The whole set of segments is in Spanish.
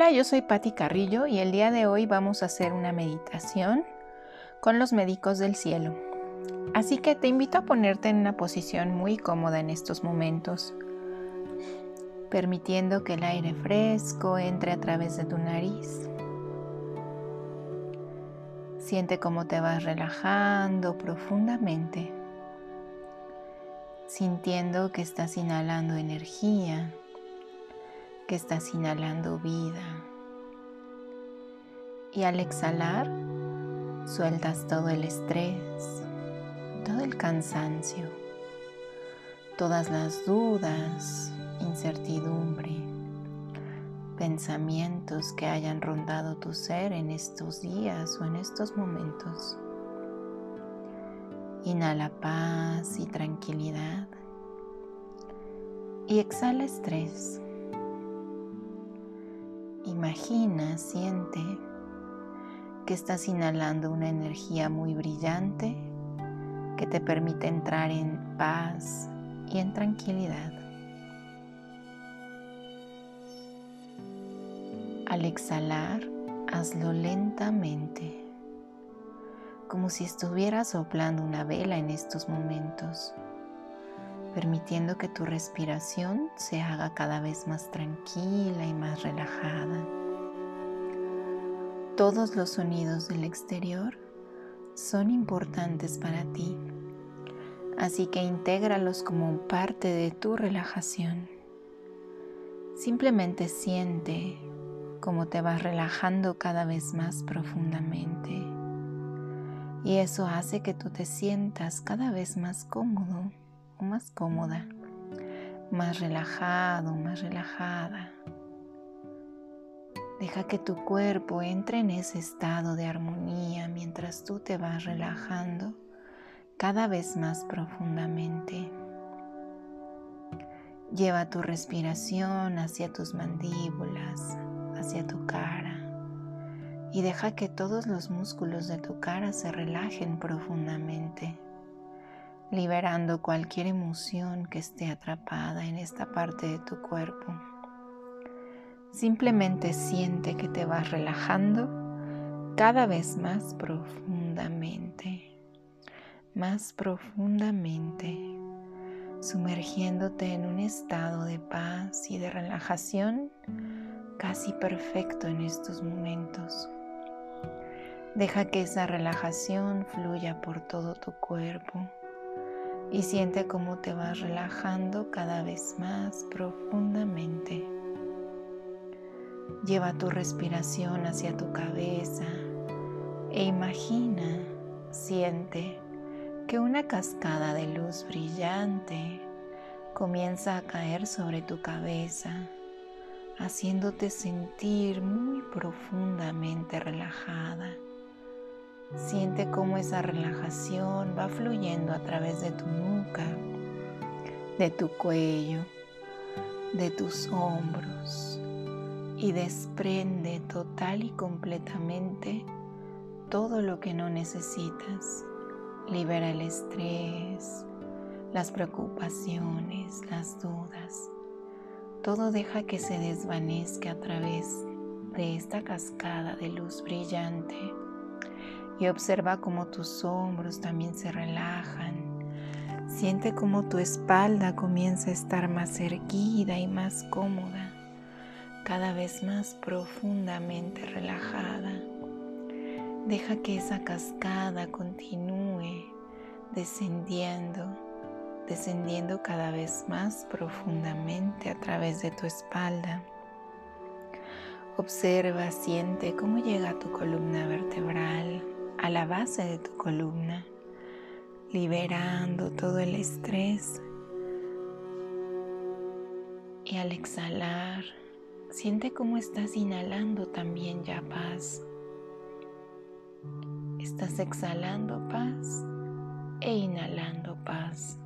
Hola, yo soy Patti Carrillo y el día de hoy vamos a hacer una meditación con los médicos del cielo. Así que te invito a ponerte en una posición muy cómoda en estos momentos, permitiendo que el aire fresco entre a través de tu nariz. Siente cómo te vas relajando profundamente, sintiendo que estás inhalando energía que estás inhalando vida. Y al exhalar, sueltas todo el estrés, todo el cansancio, todas las dudas, incertidumbre, pensamientos que hayan rondado tu ser en estos días o en estos momentos. Inhala paz y tranquilidad y exhala estrés. Imagina, siente que estás inhalando una energía muy brillante que te permite entrar en paz y en tranquilidad. Al exhalar, hazlo lentamente, como si estuvieras soplando una vela en estos momentos permitiendo que tu respiración se haga cada vez más tranquila y más relajada. Todos los sonidos del exterior son importantes para ti, así que intégralos como parte de tu relajación. Simplemente siente cómo te vas relajando cada vez más profundamente y eso hace que tú te sientas cada vez más cómodo más cómoda, más relajado, más relajada. Deja que tu cuerpo entre en ese estado de armonía mientras tú te vas relajando cada vez más profundamente. Lleva tu respiración hacia tus mandíbulas, hacia tu cara y deja que todos los músculos de tu cara se relajen profundamente liberando cualquier emoción que esté atrapada en esta parte de tu cuerpo. Simplemente siente que te vas relajando cada vez más profundamente, más profundamente, sumergiéndote en un estado de paz y de relajación casi perfecto en estos momentos. Deja que esa relajación fluya por todo tu cuerpo y siente cómo te vas relajando cada vez más profundamente. Lleva tu respiración hacia tu cabeza e imagina, siente que una cascada de luz brillante comienza a caer sobre tu cabeza, haciéndote sentir muy profundamente relajada. Siente cómo esa relajación va fluyendo a través de tu nuca, de tu cuello, de tus hombros y desprende total y completamente todo lo que no necesitas. Libera el estrés, las preocupaciones, las dudas. Todo deja que se desvanezca a través de esta cascada de luz brillante y observa cómo tus hombros también se relajan. Siente cómo tu espalda comienza a estar más erguida y más cómoda, cada vez más profundamente relajada. Deja que esa cascada continúe descendiendo, descendiendo cada vez más profundamente a través de tu espalda. Observa, siente cómo llega a tu columna vertebral, a la base de tu columna, liberando todo el estrés. Y al exhalar, siente cómo estás inhalando también ya paz. Estás exhalando paz e inhalando paz.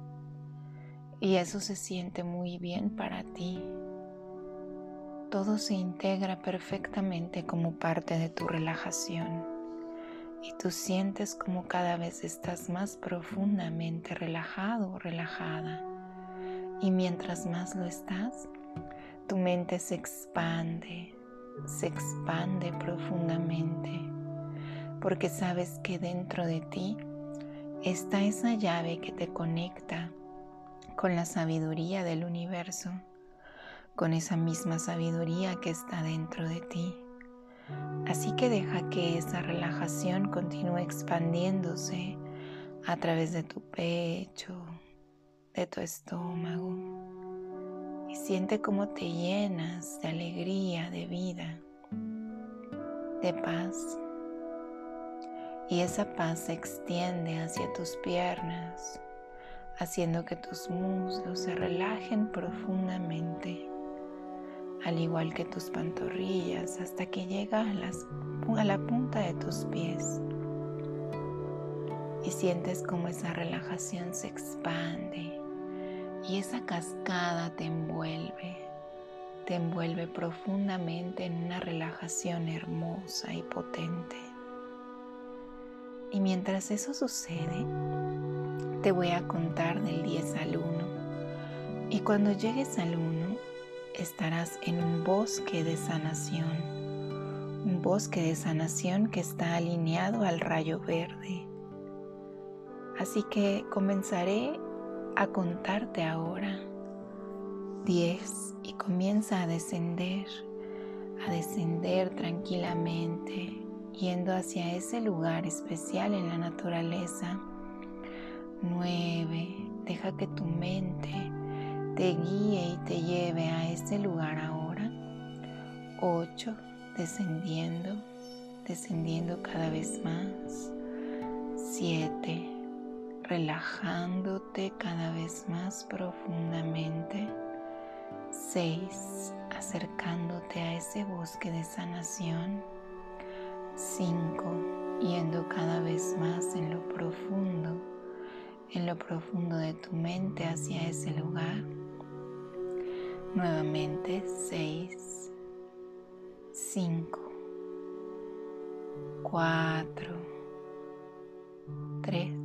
Y eso se siente muy bien para ti. Todo se integra perfectamente como parte de tu relajación y tú sientes como cada vez estás más profundamente relajado o relajada. Y mientras más lo estás, tu mente se expande, se expande profundamente porque sabes que dentro de ti está esa llave que te conecta con la sabiduría del universo, con esa misma sabiduría que está dentro de ti. Así que deja que esa relajación continúe expandiéndose a través de tu pecho, de tu estómago. Y siente cómo te llenas de alegría, de vida, de paz. Y esa paz se extiende hacia tus piernas, haciendo que tus muslos se relajen profundamente, al igual que tus pantorrillas, hasta que llega a, a la punta de tus pies. Y sientes como esa relajación se expande y esa cascada te envuelve, te envuelve profundamente en una relajación hermosa y potente. Y mientras eso sucede, te voy a contar del 10 al 1. Y cuando llegues al 1, estarás en un bosque de sanación. Un bosque de sanación que está alineado al rayo verde. Así que comenzaré a contarte ahora 10 y comienza a descender, a descender tranquilamente yendo hacia ese lugar especial en la naturaleza. 9. Deja que tu mente te guíe y te lleve a ese lugar ahora. 8. Descendiendo, descendiendo cada vez más. 7. Relajándote cada vez más profundamente. 6. Acercándote a ese bosque de sanación. 5. Yendo cada vez más en lo profundo, en lo profundo de tu mente hacia ese lugar. Nuevamente 6, 5, 4, 3,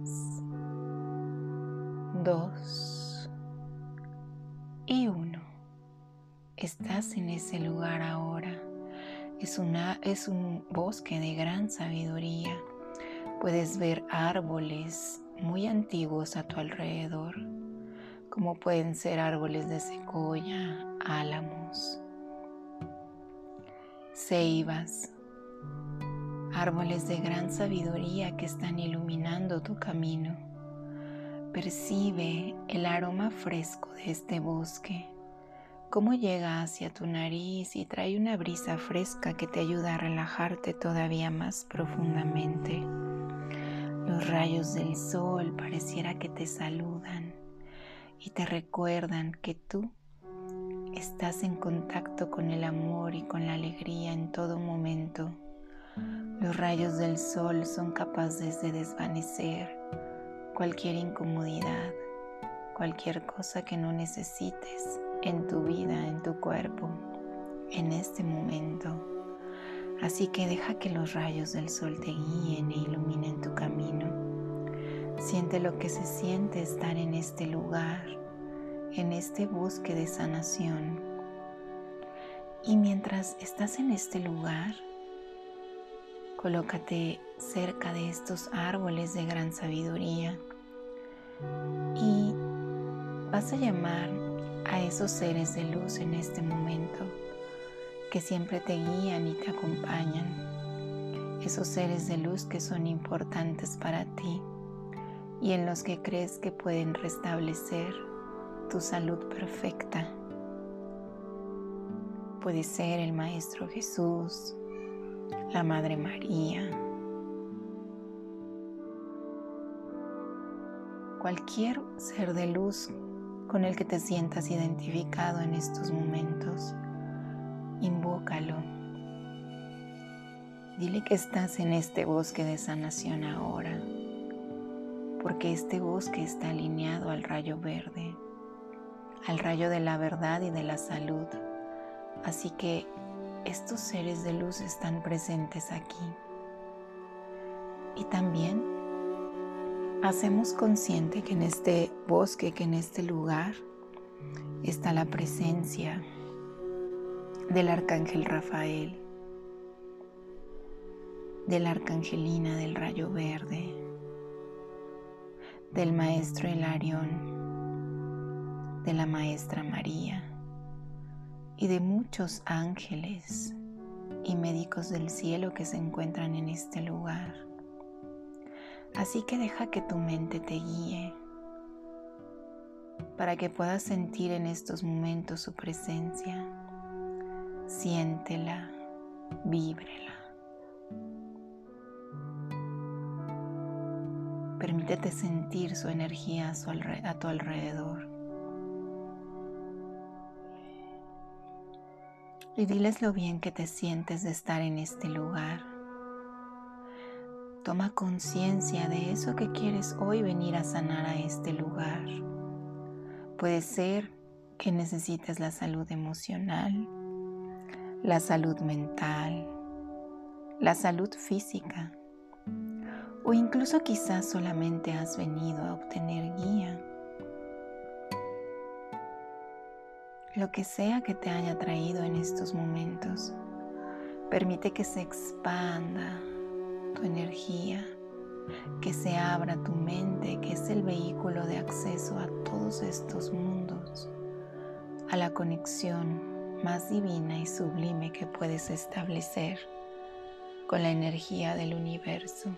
2 y 1. Estás en ese lugar ahora es, una, es un bosque de gran sabiduría. Puedes ver árboles muy antiguos a tu alrededor, como pueden ser árboles de secoya, álamos, ceibas, árboles de gran sabiduría que están iluminando tu camino. Percibe el aroma fresco de este bosque cómo llega hacia tu nariz y trae una brisa fresca que te ayuda a relajarte todavía más profundamente. Los rayos del sol pareciera que te saludan y te recuerdan que tú estás en contacto con el amor y con la alegría en todo momento. Los rayos del sol son capaces de desvanecer cualquier incomodidad, cualquier cosa que no necesites en tu vida, en tu cuerpo, en este momento. Así que deja que los rayos del sol te guíen e iluminen tu camino. Siente lo que se siente estar en este lugar, en este bosque de sanación. Y mientras estás en este lugar, colócate cerca de estos árboles de gran sabiduría y vas a llamar a esos seres de luz en este momento que siempre te guían y te acompañan, esos seres de luz que son importantes para ti y en los que crees que pueden restablecer tu salud perfecta. Puede ser el Maestro Jesús, la Madre María, cualquier ser de luz con el que te sientas identificado en estos momentos. Invócalo. Dile que estás en este bosque de sanación ahora, porque este bosque está alineado al rayo verde, al rayo de la verdad y de la salud. Así que estos seres de luz están presentes aquí. Y también hacemos consciente que en este bosque, que en este lugar está la presencia del arcángel Rafael, de la arcangelina del rayo verde, del maestro Hilarión, de la maestra María y de muchos ángeles y médicos del cielo que se encuentran en este lugar. Así que deja que tu mente te guíe para que puedas sentir en estos momentos su presencia. Siéntela, víbrela. Permítete sentir su energía a, tu alrededor. Y diles lo bien que te sientes de estar en este lugar. Toma conciencia de eso que quieres hoy venir a sanar a este lugar. Puede ser que necesites la salud emocional, la salud mental, la salud física o incluso quizás solamente has venido a obtener guía. Lo que sea que te haya traído en estos momentos, permite que se expanda tu energía que se abra tu mente, que es el vehículo de acceso a todos estos mundos, a la conexión más divina y sublime que puedes establecer con la energía del universo,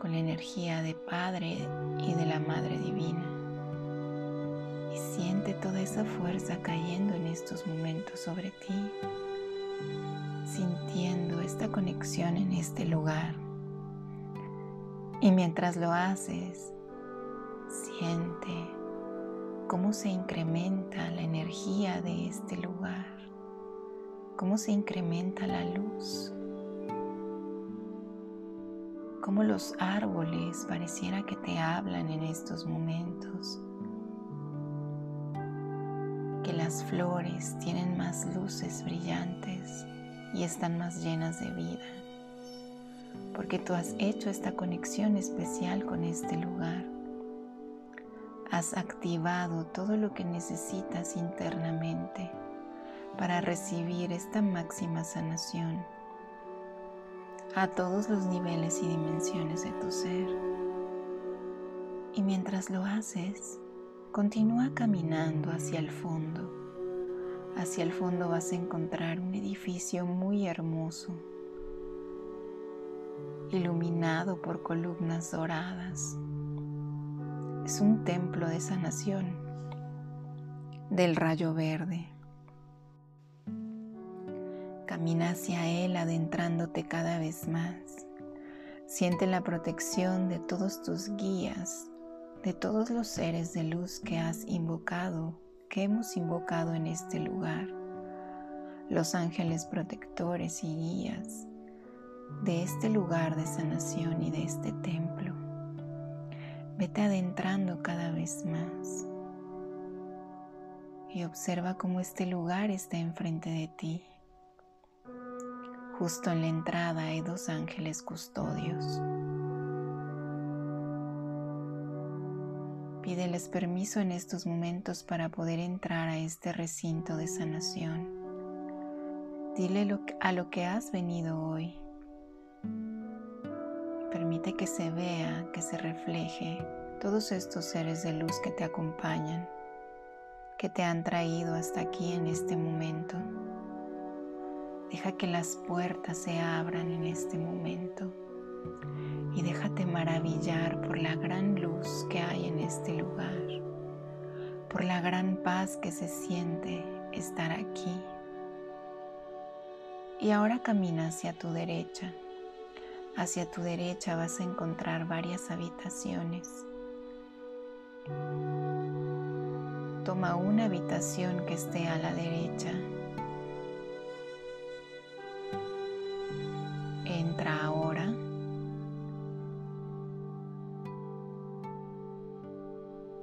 con la energía de Padre y de la Madre Divina. Y siente toda esa fuerza cayendo en estos momentos sobre ti sintiendo esta conexión en este lugar. Y mientras lo haces, siente cómo se incrementa la energía de este lugar, cómo se incrementa la luz, cómo los árboles pareciera que te hablan en estos momentos, que las flores tienen más luces brillantes y están más llenas de vida, porque tú has hecho esta conexión especial con este lugar. Has activado todo lo que necesitas internamente para recibir esta máxima sanación a todos los niveles y dimensiones de tu ser. Y mientras lo haces, continúa caminando hacia el fondo Hacia el fondo vas a encontrar un edificio muy hermoso, iluminado por columnas doradas. Es un templo de sanación del rayo verde. Camina hacia él adentrándote cada vez más. Siente la protección de todos tus guías, de todos los seres de luz que has invocado que hemos invocado en este lugar, los ángeles protectores y guías de este lugar de sanación y de este templo. Vete adentrando cada vez más y observa cómo este lugar está enfrente de ti. Justo en la entrada hay dos ángeles custodios. Pídeles permiso en estos momentos para poder entrar a este recinto de sanación. Dile a lo que has venido hoy. Permite que se vea, que se refleje todos estos seres de luz que te acompañan, que te han traído hasta aquí en este momento. Deja que las puertas se abran en este momento y déjate maravillar por la gran luz que hay en este lugar, por la gran paz que se siente estar aquí. Y ahora camina hacia tu derecha. Hacia tu derecha vas a encontrar varias habitaciones. Toma una habitación que esté a la derecha.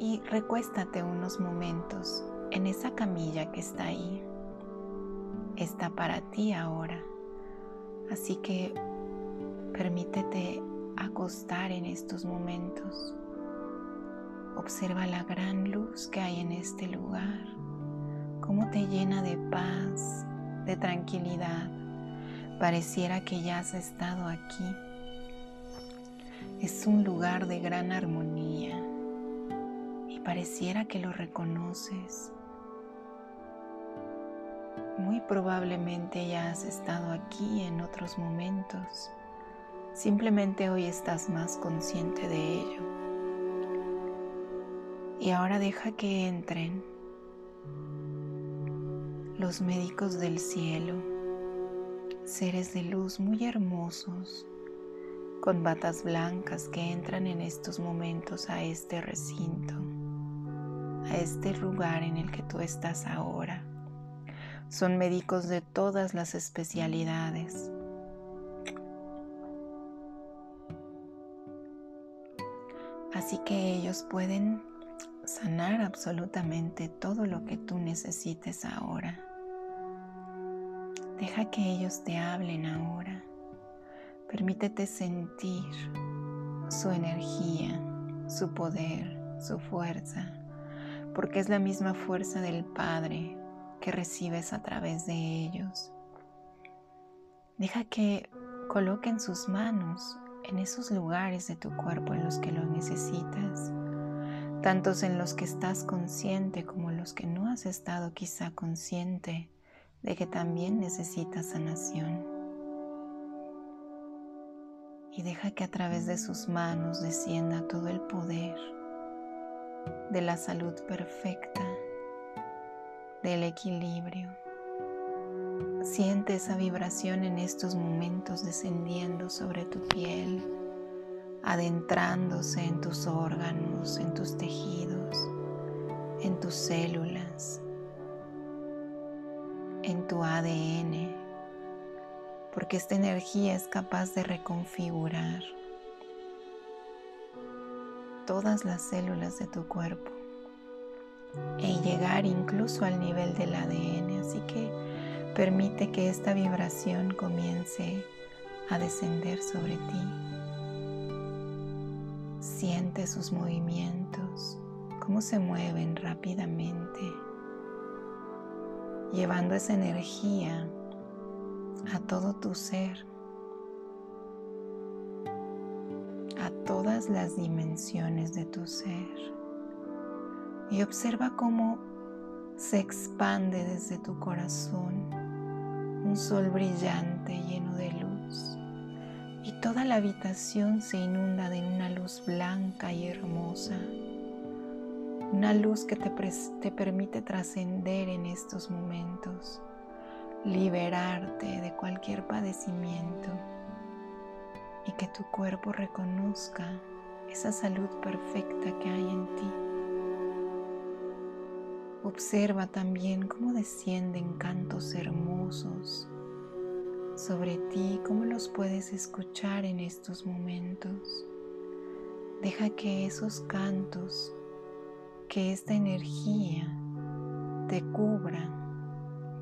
Y recuéstate unos momentos en esa camilla que está ahí. Está para ti ahora. Así que permítete acostar en estos momentos. Observa la gran luz que hay en este lugar. cómo te llena de paz, de tranquilidad. Pareciera que ya has estado aquí. Es un lugar de gran armonía pareciera que lo reconoces. Muy probablemente ya has estado aquí en otros momentos. Simplemente hoy estás más consciente de ello. Y ahora deja que entren los médicos del cielo, seres de luz muy hermosos, con batas blancas que entran en estos momentos a este recinto, a este lugar en el que tú estás ahora. Son médicos de todas las especialidades. Así que ellos pueden sanar absolutamente todo lo que tú necesites ahora. Deja que ellos te hablen ahora. Permítete sentir su energía, su poder, su fuerza, porque es la misma fuerza del Padre que recibes a través de ellos. Deja que coloquen sus manos en esos lugares de tu cuerpo en los que lo necesitas, tantos en los que estás consciente como los que no has estado quizá consciente de que también necesitas sanación. Y deja que a través de sus manos descienda todo el poder de la salud perfecta del equilibrio. Siente esa vibración en estos momentos descendiendo sobre tu piel, adentrándose en tus órganos, en tus tejidos, en tus células, en tu ADN, porque esta energía es capaz de reconfigurar todas las células de tu cuerpo y llegar incluso al nivel del ADN. Así que permite que esta vibración comience a descender sobre ti. Siente sus movimientos, cómo se mueven rápidamente, llevando esa energía a todo tu ser, todas las dimensiones de tu ser y observa cómo se expande desde tu corazón un sol brillante lleno de luz. Y toda la habitación se inunda de una luz blanca y hermosa, una luz que te, te permite trascender en estos momentos, liberarte de cualquier padecimiento y que tu cuerpo reconozca esa salud perfecta que hay en ti. Observa también cómo descienden cantos hermosos sobre ti, cómo los puedes escuchar en estos momentos. Deja que esos cantos, que esta energía te cubra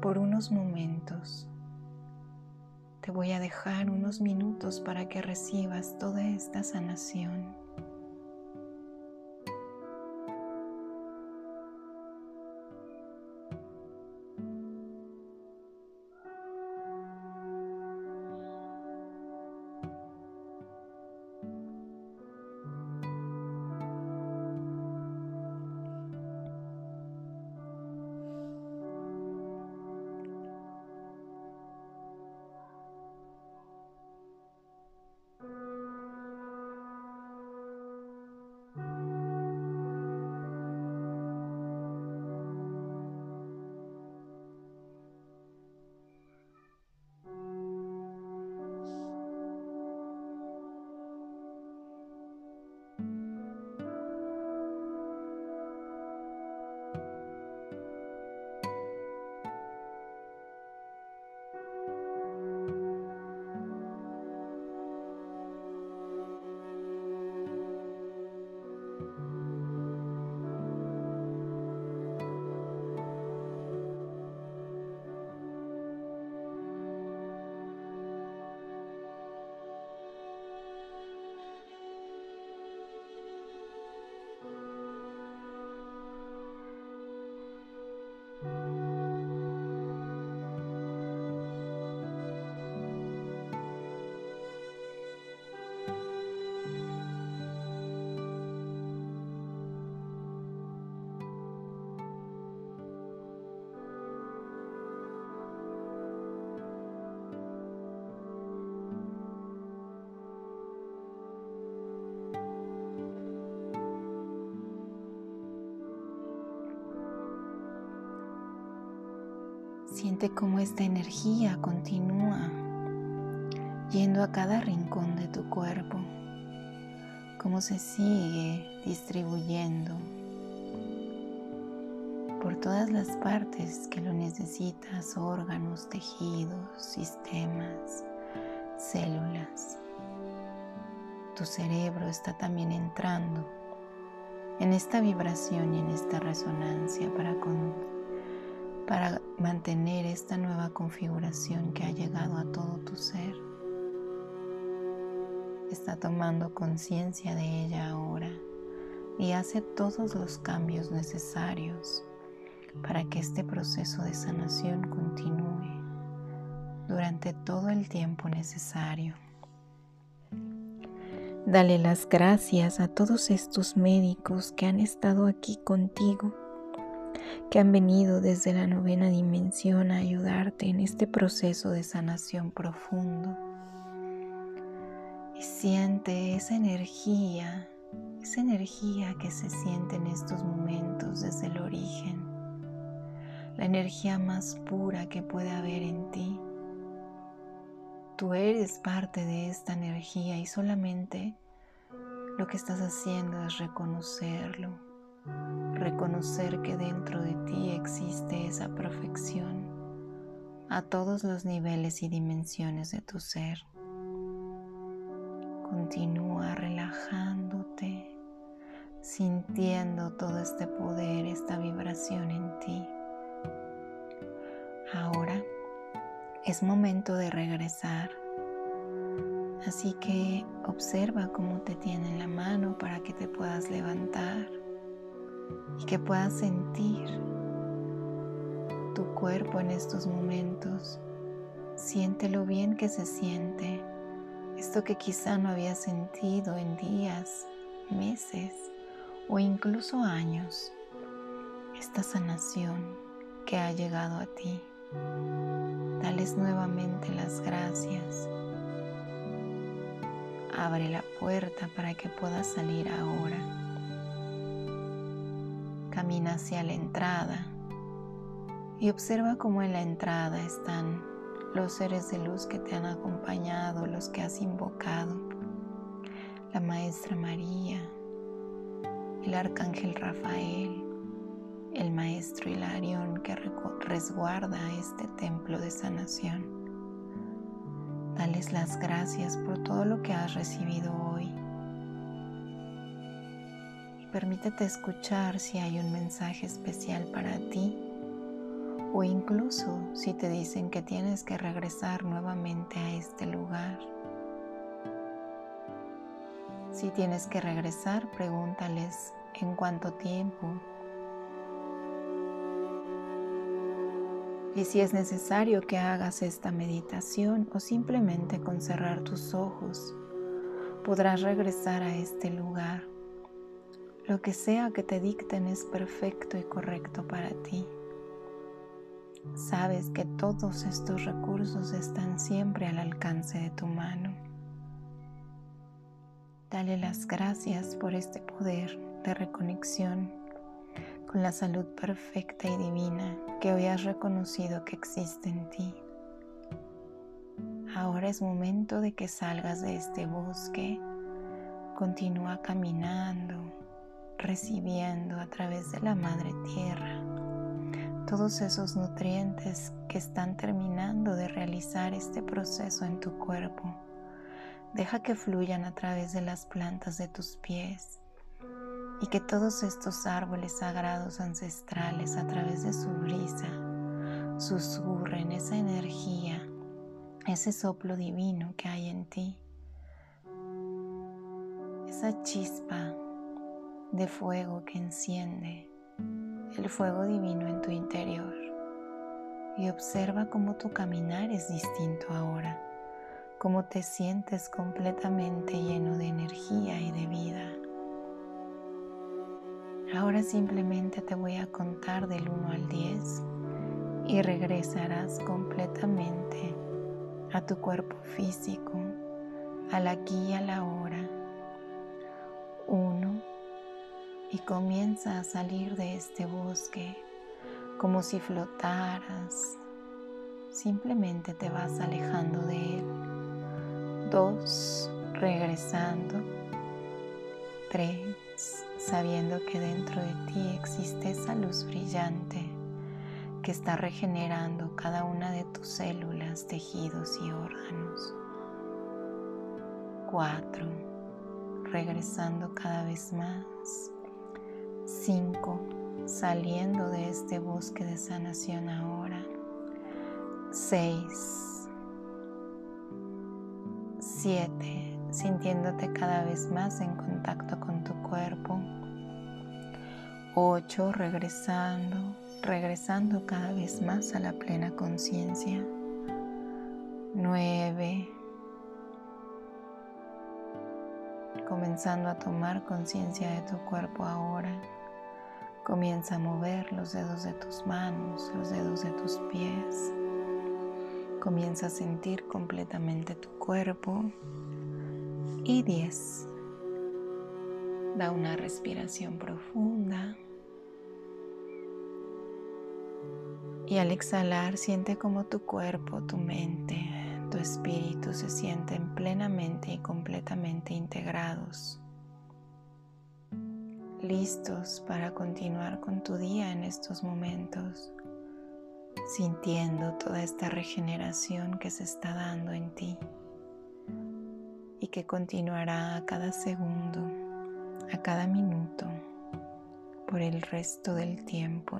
por unos momentos. Te voy a dejar unos minutos para que recibas toda esta sanación. Siente cómo esta energía continúa yendo a cada rincón de tu cuerpo, cómo se sigue distribuyendo por todas las partes que lo necesitas, órganos, tejidos, sistemas, células. Tu cerebro está también entrando en esta vibración y en esta resonancia para, para mantener esta nueva configuración que ha llegado a todo tu ser. Está tomando conciencia de ella ahora y hace todos los cambios necesarios para que este proceso de sanación continúe durante todo el tiempo necesario. Dale las gracias a todos estos médicos que han estado aquí contigo, que han venido desde la novena dimensión a ayudarte en este proceso de sanación profundo. Y siente esa energía, esa energía que se siente en estos momentos desde el origen la energía más pura que puede haber en ti. Tú eres parte de esta energía y solamente lo que estás haciendo es reconocerlo, reconocer que dentro de ti existe esa perfección a todos los niveles y dimensiones de tu ser. Continúa relajándote, sintiendo todo este poder, esta vibración en ti. Ahora es momento de regresar. Así que observa cómo te tiene la mano para que te puedas levantar y que puedas sentir tu cuerpo en estos momentos. Siente lo bien que se siente. Esto que quizá no había sentido en días, meses o incluso años. Esta sanación que ha llegado a ti. Dales nuevamente las gracias. Abre la puerta para que puedas salir ahora. Camina hacia la entrada y observa cómo en la entrada están los seres de luz que te han acompañado, los que has invocado, la Maestra María, el Arcángel Rafael, el Maestro Hilarión que resguarda este templo de sanación. Dales las gracias por todo lo que has recibido hoy. Permítete escuchar si hay un mensaje especial para ti o incluso si te dicen que tienes que regresar nuevamente a este lugar. Si tienes que regresar, pregúntales en cuánto tiempo Y si es necesario que hagas esta meditación o simplemente con cerrar tus ojos, podrás regresar a este lugar. Lo que sea que te dicten es perfecto y correcto para ti. Sabes que todos estos recursos están siempre al alcance de tu mano. Dale las gracias por este poder de reconexión con la salud perfecta y divina que hoy has reconocido que existe en ti. Ahora es momento de que salgas de este bosque. Continúa caminando, recibiendo a través de la Madre Tierra todos esos nutrientes que están terminando de realizar este proceso en tu cuerpo. Deja que fluyan a través de las plantas de tus pies y que todos estos árboles sagrados ancestrales a través de su brisa susurren esa energía, ese soplo divino que hay en ti, esa chispa de fuego que enciende el fuego divino en tu interior y observa cómo tu caminar es distinto ahora, cómo te sientes completamente lleno de energía y de vida. Ahora simplemente te voy a contar del 1 al 10 y regresarás completamente a tu cuerpo físico, al aquí y a la hora. 1 y comienza a salir de este bosque como si flotaras simplemente te vas alejando de él. Dos, regresando. Tres, sabiendo que dentro de ti existe esa luz brillante que está regenerando cada una de tus células, tejidos y órganos. Cuatro, regresando cada vez más. Cinco, saliendo de este bosque de sanación ahora. Seis, siete, sintiéndote cada vez más en contacto con tu cuerpo. 8. Regresando, regresando cada vez más a la plena conciencia. 9. Comenzando a tomar conciencia de tu cuerpo ahora. Comienza a mover los dedos de tus manos, los dedos de tus pies. Comienza a sentir completamente tu cuerpo. Y 10. Da una respiración profunda. Y al exhalar siente como tu cuerpo, tu mente, tu espíritu se sienten plenamente y completamente integrados, listos para continuar con tu día en estos momentos, sintiendo toda esta regeneración que se está dando en ti y que continuará a cada segundo, a cada minuto, por el resto del tiempo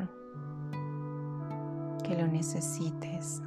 que lo necesites.